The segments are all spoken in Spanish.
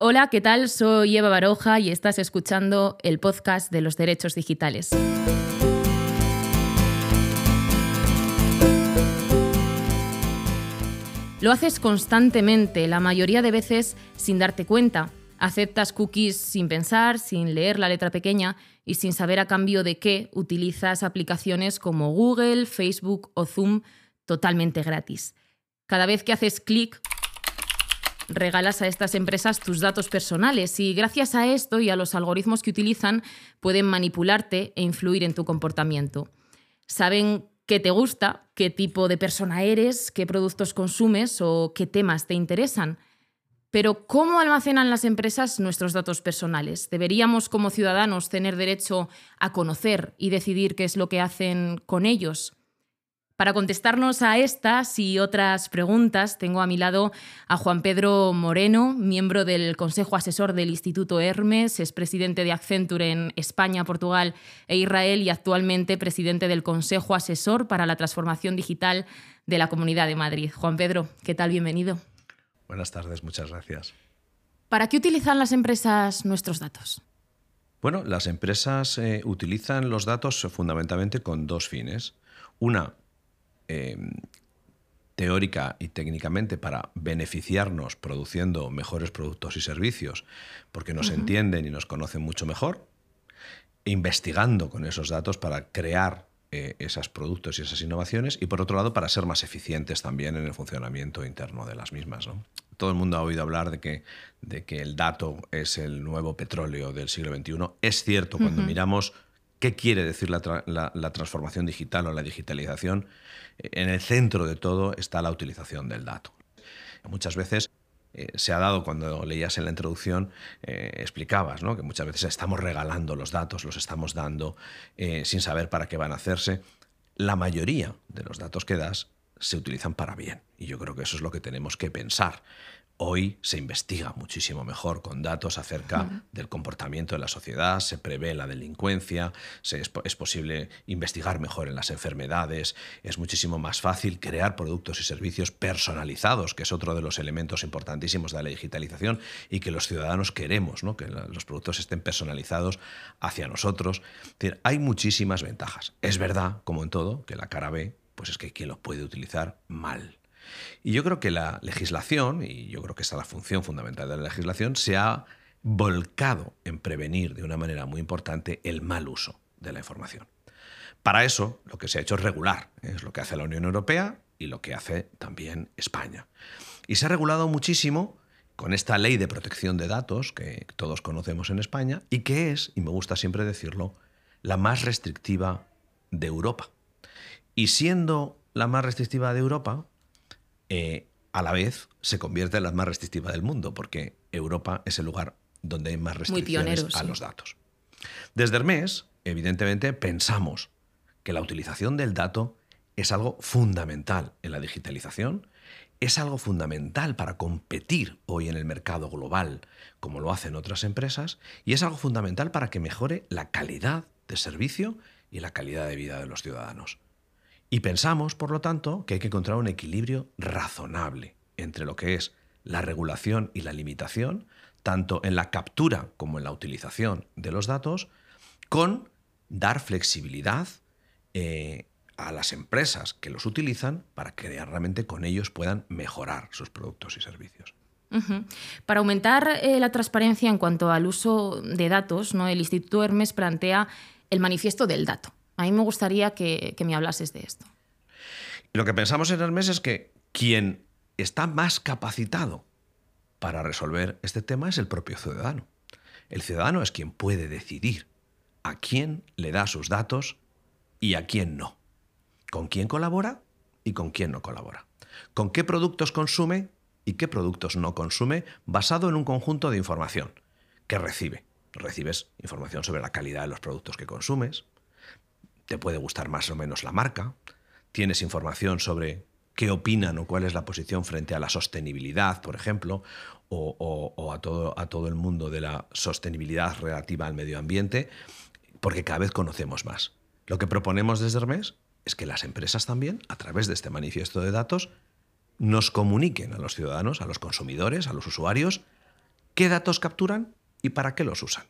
Hola, ¿qué tal? Soy Eva Baroja y estás escuchando el podcast de los derechos digitales. Lo haces constantemente, la mayoría de veces sin darte cuenta. Aceptas cookies sin pensar, sin leer la letra pequeña y sin saber a cambio de qué utilizas aplicaciones como Google, Facebook o Zoom totalmente gratis. Cada vez que haces clic regalas a estas empresas tus datos personales y gracias a esto y a los algoritmos que utilizan pueden manipularte e influir en tu comportamiento. Saben qué te gusta, qué tipo de persona eres, qué productos consumes o qué temas te interesan. Pero ¿cómo almacenan las empresas nuestros datos personales? ¿Deberíamos como ciudadanos tener derecho a conocer y decidir qué es lo que hacen con ellos? Para contestarnos a estas y otras preguntas, tengo a mi lado a Juan Pedro Moreno, miembro del Consejo Asesor del Instituto Hermes, es presidente de Accenture en España, Portugal e Israel y actualmente presidente del Consejo Asesor para la Transformación Digital de la Comunidad de Madrid. Juan Pedro, ¿qué tal? Bienvenido. Buenas tardes, muchas gracias. ¿Para qué utilizan las empresas nuestros datos? Bueno, las empresas eh, utilizan los datos fundamentalmente con dos fines. Una, Em, teórica y técnicamente para beneficiarnos produciendo mejores productos y servicios, porque nos entienden y nos conocen mucho mejor, investigando con esos datos para crear eh, esos productos y esas innovaciones, y por otro lado para ser más eficientes también en el funcionamiento interno de las mismas. Todo el mundo ha oído hablar de que, de que el dato es el nuevo petróleo del siglo XXI. Es cierto, cuando miramos qué quiere decir la transformación digital o la digitalización, en el centro de todo está la utilización del dato. Muchas veces eh, se ha dado, cuando leías en la introducción, eh, explicabas que muchas veces estamos regalando los datos, los estamos dando eh, sin saber para qué van a hacerse. La mayoría de los datos que das se utilizan para bien. Y yo creo que eso es lo que tenemos que pensar. Hoy se investiga muchísimo mejor con datos acerca del comportamiento de la sociedad, se prevé la delincuencia, es, posible investigar mejor en las enfermedades, es muchísimo más fácil crear productos y servicios personalizados, que es otro de los elementos importantísimos de la digitalización y que los ciudadanos queremos, ¿no? que los productos estén personalizados hacia nosotros. hay muchísimas ventajas. Es verdad, como en todo, que la cara B pues es que quien los puede utilizar mal. Y yo creo que la legislación, y yo creo que esta es la función fundamental de la legislación, se ha volcado en prevenir de una manera muy importante el mal uso de la información. Para eso, lo que se ha hecho es regular, es lo que hace la Unión Europea y lo que hace también España. Y se ha regulado muchísimo con esta ley de protección de datos que todos conocemos en España y que es, y me gusta siempre decirlo, la más restrictiva de Europa. Y siendo la más restrictiva de Europa, eh, a la vez se convierte en la más restrictiva del mundo, porque Europa es el lugar donde hay más restricciones a los datos. Desde Hermes, evidentemente, pensamos que la utilización del dato es algo fundamental en la digitalización, es algo fundamental para competir hoy en el mercado global, como lo hacen otras empresas, y es algo fundamental para que mejore la calidad de servicio y la calidad de vida de los ciudadanos. Y pensamos, por lo tanto, que hay que encontrar un equilibrio razonable entre lo que es la regulación y la limitación, tanto en la captura como en la utilización de los datos, con dar flexibilidad eh, a las empresas que los utilizan para que realmente con ellos puedan mejorar sus productos y servicios. Para aumentar eh, la transparencia en cuanto al uso de datos, ¿no? el Instituto Hermes plantea el manifiesto del dato. A mí me gustaría que, me hablases de esto. Lo que pensamos en Hermes es que quien está más capacitado para resolver este tema es el propio ciudadano. El ciudadano es quien puede decidir a quién le da sus datos y a quién no. Con quién colabora y con quién no colabora. Con qué productos consume y qué productos no consume basado en un conjunto de información que recibe. Recibes información sobre la calidad de los productos que consumes, te puede gustar más o menos la marca, tienes información sobre qué opinan o cuál es la posición frente a la sostenibilidad, por ejemplo, o, a, todo, a todo el mundo de la sostenibilidad relativa al medio ambiente, porque cada vez conocemos más. Lo que proponemos desde Hermes es que las empresas también, a través de este manifiesto de datos, nos comuniquen a los ciudadanos, a los consumidores, a los usuarios, qué datos capturan y para qué los usan.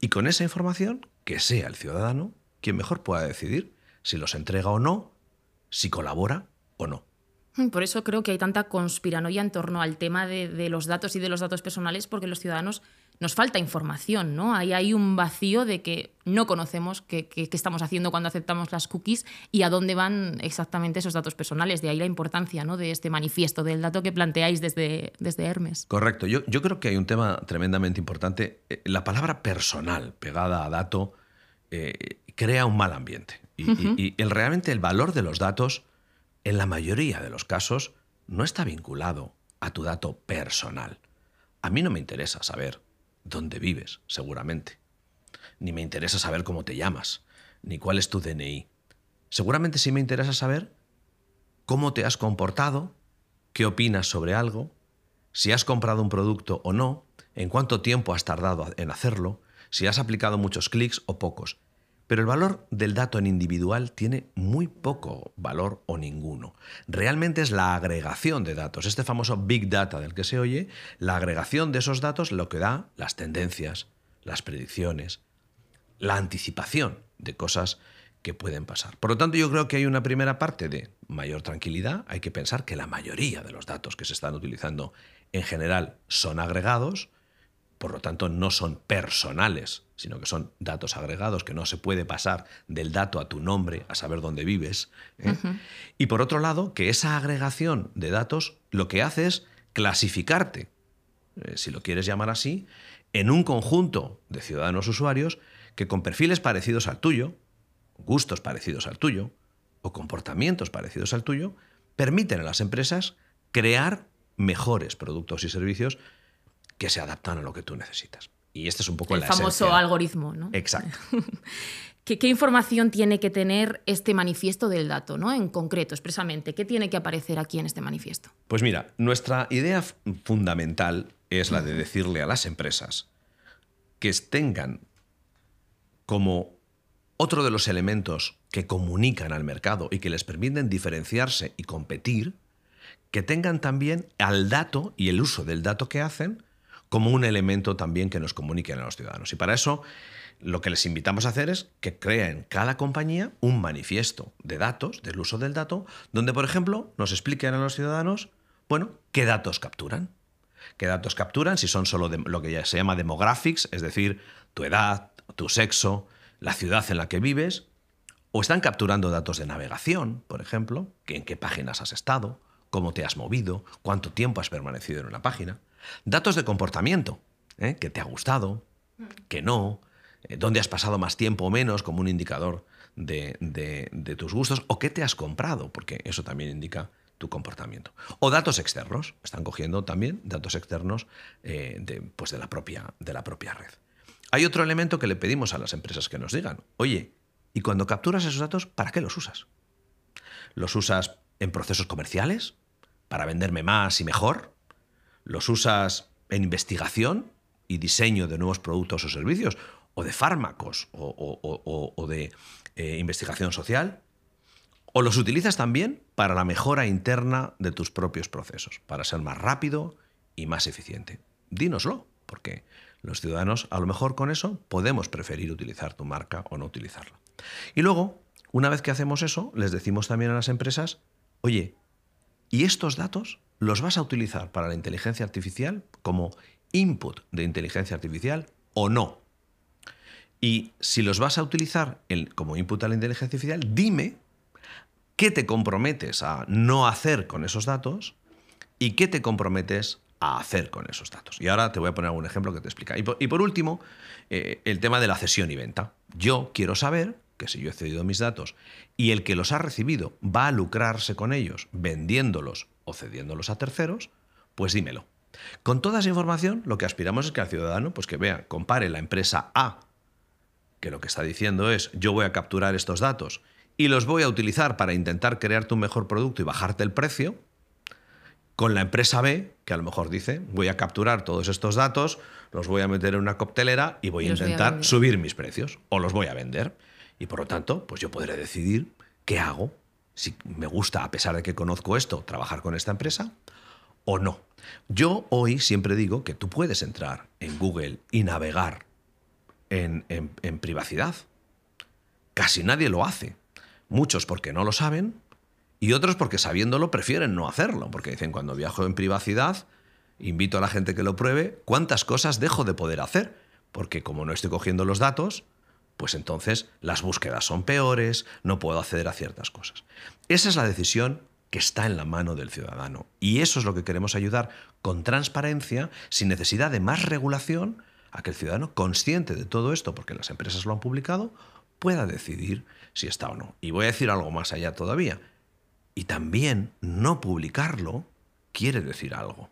Y con esa información, que sea el ciudadano quien mejor pueda decidir si los entrega o no, si colabora o no. Mm, por eso creo que hay tanta conspiranoia en torno al tema de, los datos y de los datos personales, porque los ciudadanos nos falta información, ¿no? Ahí hay un vacío de que no conocemos qué, estamos haciendo cuando aceptamos las cookies y a dónde van exactamente esos datos personales. De ahí la importancia ¿no? de este manifiesto, del dato que planteáis desde, desde Hermes. Correcto. Yo, yo creo que hay un tema tremendamente importante. Eh, la palabra personal pegada a dato eh, crea un mal ambiente. Y, y realmente el valor de los datos en la mayoría de los casos, no está vinculado a tu dato personal. A mí no me interesa saber dónde vives, seguramente. Ni me interesa saber cómo te llamas, ni cuál es tu DNI. Seguramente sí me interesa saber cómo te has comportado, qué opinas sobre algo, si has comprado un producto o no, en cuánto tiempo has tardado en hacerlo, si has aplicado muchos clics o pocos. Pero el valor del dato en individual tiene muy poco valor o ninguno. Realmente es la agregación de datos, este famoso Big Data del que se oye, la agregación de esos datos lo que da las tendencias, las predicciones, la anticipación de cosas que pueden pasar. Por lo tanto, yo creo que hay una primera parte de mayor tranquilidad. Hay que pensar que la mayoría de los datos que se están utilizando en general son agregados, por lo tanto no son personales, sino que son datos agregados, que no se puede pasar del dato a tu nombre, a saber dónde vives. ¿eh? Y por otro lado, que esa agregación de datos lo que hace es clasificarte, eh, si lo quieres llamar así, en un conjunto de ciudadanos usuarios que con perfiles parecidos al tuyo, gustos parecidos al tuyo, o comportamientos parecidos al tuyo, permiten a las empresas crear mejores productos y servicios que se adaptan a lo que tú necesitas. Y este es un poco el famoso algoritmo, ¿no? Exacto. ¿Qué, información tiene que tener este manifiesto del dato, ¿no? En concreto, expresamente, ¿qué tiene que aparecer aquí en este manifiesto? Pues mira, nuestra idea fundamental es la de decirle a las empresas que tengan como otro de los elementos que comunican al mercado y que les permiten diferenciarse y competir, que tengan también al dato y el uso del dato que hacen como un elemento también que nos comuniquen a los ciudadanos. Y para eso lo que les invitamos a hacer es que creen cada compañía un manifiesto de datos, del uso del dato, donde, por ejemplo, nos expliquen a los ciudadanos, bueno, qué datos capturan. ¿Qué datos capturan? Si son solo lo que ya se llama demographics, es decir, tu edad, tu sexo, la ciudad en la que vives, o están capturando datos de navegación, por ejemplo, que en qué páginas has estado, cómo te has movido, cuánto tiempo has permanecido en una página. Datos de comportamiento, ¿eh? que te ha gustado, que no, eh, dónde has pasado más tiempo o menos como un indicador de, tus gustos, o qué te has comprado, porque eso también indica tu comportamiento. O datos externos, están cogiendo también datos externos eh, pues de, la propia, de la propia red. Hay otro elemento que le pedimos a las empresas que nos digan, oye, y cuando capturas esos datos, ¿para qué los usas? ¿Los usas en procesos comerciales? ¿Para venderme más y mejor? Los usas en investigación y diseño de nuevos productos o servicios, o de fármacos, o, de eh, investigación social, o los utilizas también para la mejora interna de tus propios procesos, para ser más rápido y más eficiente. Dínoslo, porque los ciudadanos a lo mejor con eso podemos preferir utilizar tu marca o no utilizarla. Y luego, una vez que hacemos eso, les decimos también a las empresas, oye, ¿y estos datos los vas a utilizar para la inteligencia artificial como input de inteligencia artificial o no. Y si los vas a utilizar como input a la inteligencia artificial, dime qué te comprometes a no hacer con esos datos y qué te comprometes a hacer con esos datos. Y ahora te voy a poner algún ejemplo que te explica. Y por, último, eh, el tema de la cesión y venta. Yo quiero saber que si yo he cedido mis datos y el que los ha recibido va a lucrarse con ellos vendiéndolos o cediéndolos a terceros, pues dímelo. Con toda esa información, lo que aspiramos es que al ciudadano, pues que vea, compare la empresa A, que lo que está diciendo es, yo voy a capturar estos datos y los voy a utilizar para intentar crearte un mejor producto y bajarte el precio, con la empresa B, que a lo mejor dice, voy a capturar todos estos datos, los voy a meter en una coctelera y voy a intentar subir mis precios o los voy a vender. Y por lo tanto, pues yo podré decidir qué hago si me gusta, a pesar de que conozco esto, trabajar con esta empresa, o no. Yo hoy siempre digo que tú puedes entrar en Google y navegar en, en privacidad. Casi nadie lo hace. Muchos porque no lo saben y otros porque sabiéndolo prefieren no hacerlo, porque dicen cuando viajo en privacidad, invito a la gente que lo pruebe, ¿cuántas cosas dejo de poder hacer? Porque como no estoy cogiendo los datos, pues entonces las búsquedas son peores, no puedo acceder a ciertas cosas. Esa es la decisión que está en la mano del ciudadano. Y eso es lo que queremos ayudar con transparencia, sin necesidad de más regulación, a que el ciudadano, consciente de todo esto, porque las empresas lo han publicado, pueda decidir si está o no. Y voy a decir algo más allá todavía. Y también no publicarlo quiere decir algo.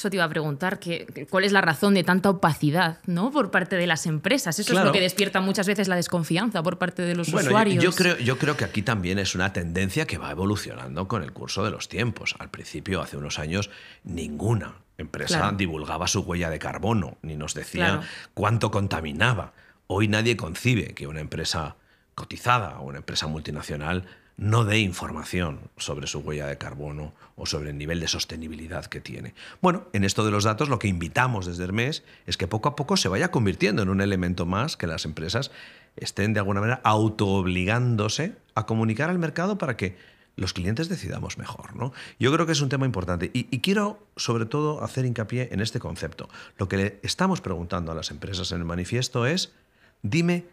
Eso te iba a preguntar, que, ¿cuál es la razón de tanta opacidad ¿no? por parte de las empresas? Eso es lo que despierta muchas veces la desconfianza por parte de los usuarios. Yo, creo, yo creo que aquí también es una tendencia que va evolucionando con el curso de los tiempos. Al principio, hace unos años, ninguna empresa divulgaba su huella de carbono, ni nos decía cuánto contaminaba. Hoy nadie concibe que una empresa cotizada o una empresa multinacional no dé información sobre su huella de carbono o sobre el nivel de sostenibilidad que tiene. Bueno, en esto de los datos lo que invitamos desde Hermes es que poco a poco se vaya convirtiendo en un elemento más que las empresas estén de alguna manera autoobligándose a comunicar al mercado para que los clientes decidamos mejor. ¿no? Yo creo que es un tema importante y, y, quiero sobre todo hacer hincapié en este concepto. Lo que le estamos preguntando a las empresas en el manifiesto es, dime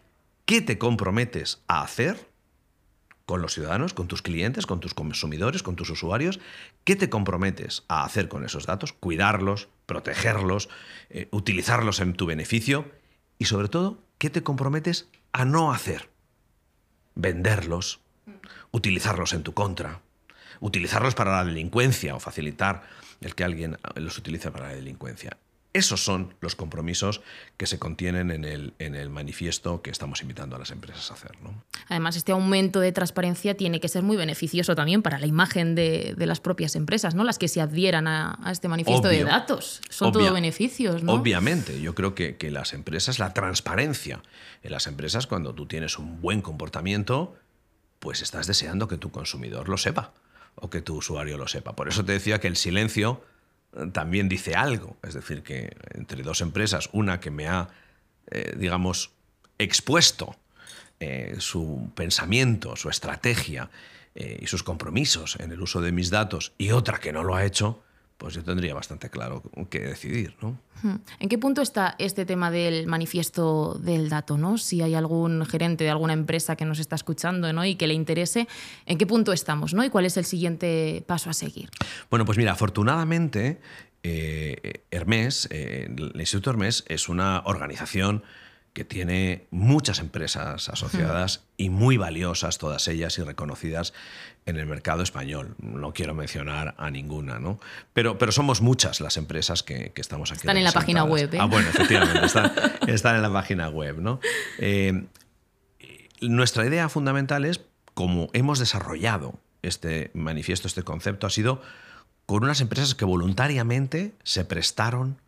qué te comprometes a hacer con los ciudadanos, con tus clientes, con tus consumidores, con tus usuarios, ¿qué te comprometes a hacer con esos datos? Cuidarlos, protegerlos, eh, utilizarlos en tu beneficio y sobre todo, ¿qué te comprometes a no hacer? Venderlos, utilizarlos en tu contra, utilizarlos para la delincuencia o facilitar el que alguien los utilice para la delincuencia. Esos son los compromisos que se contienen en el, en el manifiesto que estamos invitando a las empresas a hacer. Además, este aumento de transparencia tiene que ser muy beneficioso también para la imagen de, las propias empresas, ¿no? las que se adhieran a, este manifiesto de datos. Son todo beneficios. ¿no? Obviamente, yo creo que, que las empresas, la transparencia en las empresas, cuando tú tienes un buen comportamiento, pues estás deseando que tu consumidor lo sepa o que tu usuario lo sepa. Por eso te decía que el silencio también dice algo. Es decir, que entre dos empresas, una que me ha, eh, digamos, expuesto eh, su pensamiento, su estrategia eh, y sus compromisos en el uso de mis datos, y otra que no lo ha hecho, pues yo tendría bastante claro qué decidir. ¿no? Hmm. ¿En qué punto está este tema del manifiesto del dato? ¿no? Si hay algún gerente de alguna empresa que nos está escuchando ¿no? y que le interese, ¿en qué punto estamos ¿no? y cuál es el siguiente paso a seguir? Bueno, pues mira, afortunadamente, eh, Hermes, eh, el Instituto Hermes, es una organización que tiene muchas empresas asociadas y muy valiosas todas ellas y reconocidas en el mercado español. No quiero mencionar a ninguna, ¿no? Pero, pero somos muchas las empresas que, estamos aquí. Están en la página web. ¿eh? Ah, bueno, efectivamente, están, en la página web, ¿no? Eh, nuestra idea fundamental es, como hemos desarrollado este manifiesto, este concepto, ha sido con unas empresas que voluntariamente se prestaron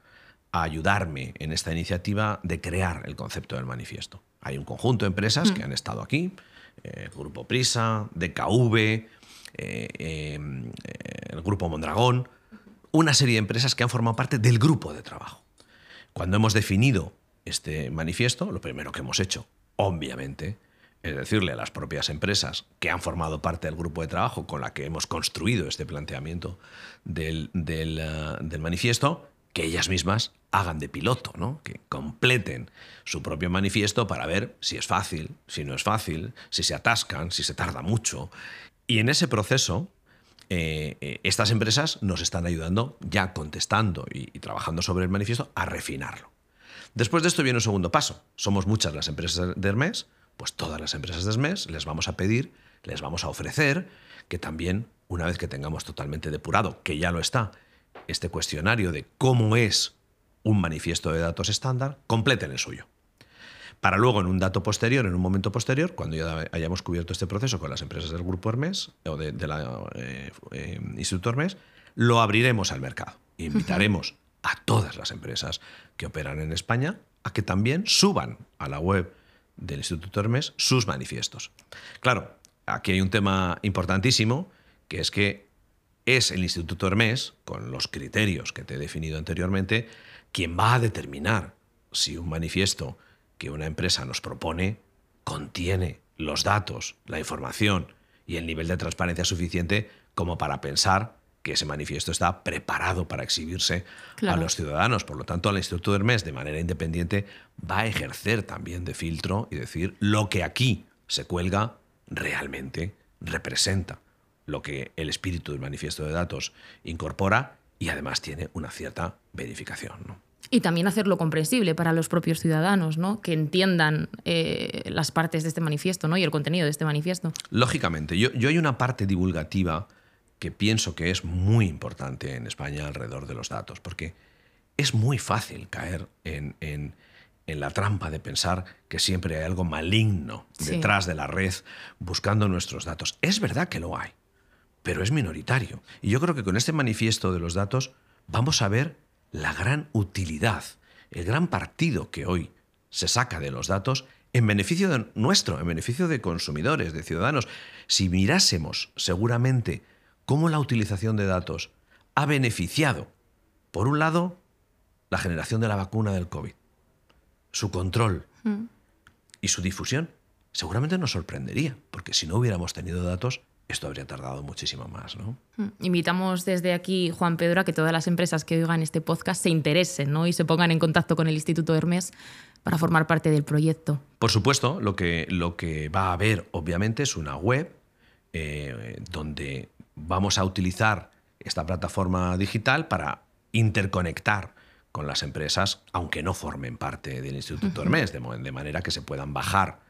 a ayudarme en esta iniciativa de crear el concepto del manifiesto. Hay un conjunto de empresas que han estado aquí, el eh, Grupo Prisa, DKV, eh, eh, el Grupo Mondragón, una serie de empresas que han formado parte del grupo de trabajo. Cuando hemos definido este manifiesto, lo primero que hemos hecho, obviamente, es decirle a las propias empresas que han formado parte del grupo de trabajo con la que hemos construido este planteamiento del, del manifiesto, que ellas mismas hagan de piloto, ¿no? que completen su propio manifiesto para ver si es fácil, si no es fácil, si se atascan, si se tarda mucho. Y en ese proceso, eh, eh, estas empresas nos están ayudando, ya contestando y, y, trabajando sobre el manifiesto, a refinarlo. Después de esto viene un segundo paso. Somos muchas las empresas de Hermes, pues todas las empresas de Hermes les vamos a pedir, les vamos a ofrecer que también, una vez que tengamos totalmente depurado, que ya lo está, este cuestionario de cómo es un manifiesto de datos estándar, completen el suyo. Para luego, en un dato posterior, en un momento posterior, cuando ya hayamos cubierto este proceso con las empresas del Grupo Hermes o de, la eh, eh, Instituto Hermes, lo abriremos al mercado. Invitaremos a todas las empresas que operan en España a que también suban a la web del Instituto Hermes sus manifiestos. Claro, aquí hay un tema importantísimo, que es que es el Instituto Hermes, con los criterios que te he definido anteriormente, quien va a determinar si un manifiesto que una empresa nos propone contiene los datos, la información y el nivel de transparencia suficiente como para pensar que ese manifiesto está preparado para exhibirse a los ciudadanos. Por lo tanto, el Instituto Hermes, de manera independiente, va a ejercer también de filtro y decir lo que aquí se cuelga realmente representa lo que el espíritu del manifiesto de datos incorpora y además tiene una cierta verificación. Y también hacerlo comprensible para los propios ciudadanos, ¿no? que entiendan eh, las partes de este manifiesto ¿no? y el contenido de este manifiesto. Lógicamente, yo, yo hay una parte divulgativa que pienso que es muy importante en España alrededor de los datos, porque es muy fácil caer en, en, la trampa de pensar que siempre hay algo maligno detrás de la red buscando nuestros datos. Es verdad que lo hay, pero es minoritario. Y yo creo que con este manifiesto de los datos vamos a ver la gran utilidad, el gran partido que hoy se saca de los datos en beneficio de nuestro, en beneficio de consumidores, de ciudadanos. Si mirásemos seguramente cómo la utilización de datos ha beneficiado, por un lado, la generación de la vacuna del COVID, su control mm. y su difusión, seguramente nos sorprendería, porque si no hubiéramos tenido datos, esto habría tardado muchísimo más. ¿no? Mm. Invitamos desde aquí, Juan Pedro, a que todas las empresas que oigan este podcast se interesen ¿no? y se pongan en contacto con el Instituto Hermes para formar parte del proyecto. Por supuesto, lo que, lo que va a haber, obviamente, es una web eh, donde vamos a utilizar esta plataforma digital para interconectar con las empresas, aunque no formen parte del Instituto Hermes, de, de manera que se puedan bajar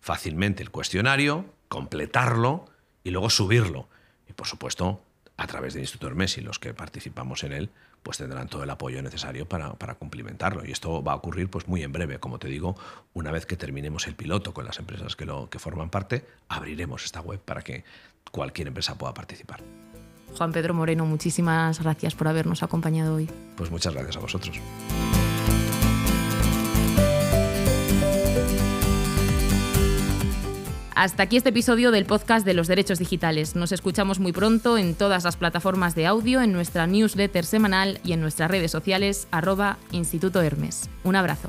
fácilmente el cuestionario, completarlo y luego subirlo. Y por supuesto, a través del Instituto Hermes y los que participamos en él, pues tendrán todo el apoyo necesario para, para, cumplimentarlo. Y esto va a ocurrir pues muy en breve. Como te digo, una vez que terminemos el piloto con las empresas que, lo, que forman parte, abriremos esta web para que cualquier empresa pueda participar. Juan Pedro Moreno, muchísimas gracias por habernos acompañado hoy. Pues muchas gracias a vosotros. Hasta aquí este episodio del podcast de los derechos digitales. Nos escuchamos muy pronto en todas las plataformas de audio, en nuestra newsletter semanal y en nuestras redes sociales arroba Instituto Hermes. Un abrazo.